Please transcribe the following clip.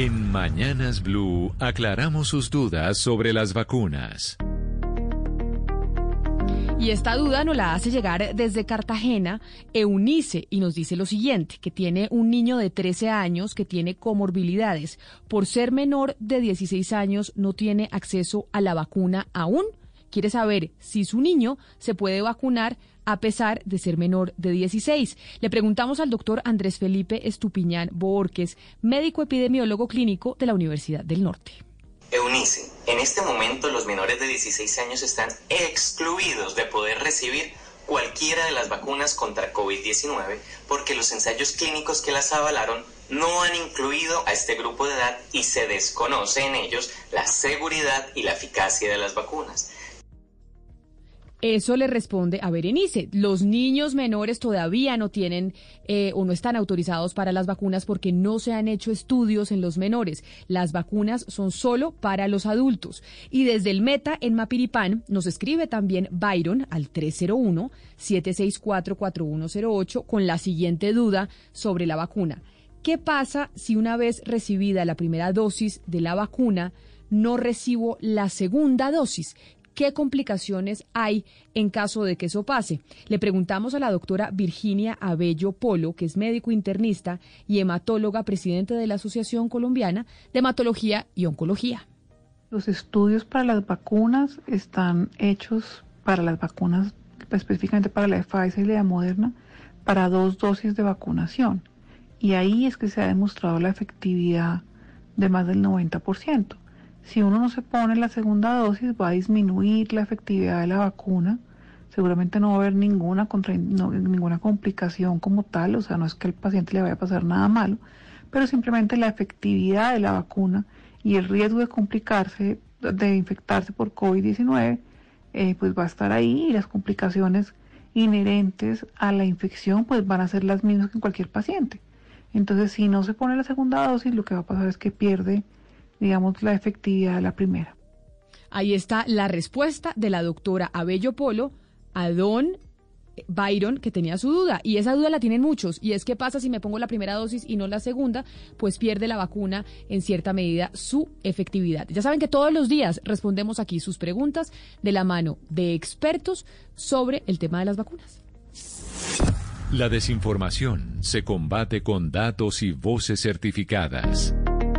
En Mañanas Blue aclaramos sus dudas sobre las vacunas. Y esta duda nos la hace llegar desde Cartagena Eunice y nos dice lo siguiente, que tiene un niño de 13 años que tiene comorbilidades. Por ser menor de 16 años no tiene acceso a la vacuna aún. Quiere saber si su niño se puede vacunar a pesar de ser menor de 16. Le preguntamos al doctor Andrés Felipe Estupiñán Borques, médico epidemiólogo clínico de la Universidad del Norte. Eunice, en este momento los menores de 16 años están excluidos de poder recibir cualquiera de las vacunas contra COVID-19 porque los ensayos clínicos que las avalaron no han incluido a este grupo de edad y se desconoce en ellos la seguridad y la eficacia de las vacunas. Eso le responde a Berenice. Los niños menores todavía no tienen eh, o no están autorizados para las vacunas porque no se han hecho estudios en los menores. Las vacunas son solo para los adultos. Y desde el Meta en Mapiripán nos escribe también Byron al 301-764-4108 con la siguiente duda sobre la vacuna. ¿Qué pasa si una vez recibida la primera dosis de la vacuna no recibo la segunda dosis? ¿Qué complicaciones hay en caso de que eso pase? Le preguntamos a la doctora Virginia Abello Polo, que es médico internista y hematóloga, presidente de la Asociación Colombiana de Hematología y Oncología. Los estudios para las vacunas están hechos para las vacunas, específicamente para la de Pfizer y la de Moderna, para dos dosis de vacunación. Y ahí es que se ha demostrado la efectividad de más del 90%. Si uno no se pone la segunda dosis, va a disminuir la efectividad de la vacuna. Seguramente no va a haber ninguna, contra, ninguna complicación como tal, o sea, no es que al paciente le vaya a pasar nada malo, pero simplemente la efectividad de la vacuna y el riesgo de complicarse, de infectarse por COVID-19, eh, pues va a estar ahí y las complicaciones inherentes a la infección pues van a ser las mismas que en cualquier paciente. Entonces, si no se pone la segunda dosis, lo que va a pasar es que pierde digamos, la efectividad de la primera. Ahí está la respuesta de la doctora Abello Polo a don Byron, que tenía su duda, y esa duda la tienen muchos, y es qué pasa si me pongo la primera dosis y no la segunda, pues pierde la vacuna en cierta medida su efectividad. Ya saben que todos los días respondemos aquí sus preguntas de la mano de expertos sobre el tema de las vacunas. La desinformación se combate con datos y voces certificadas.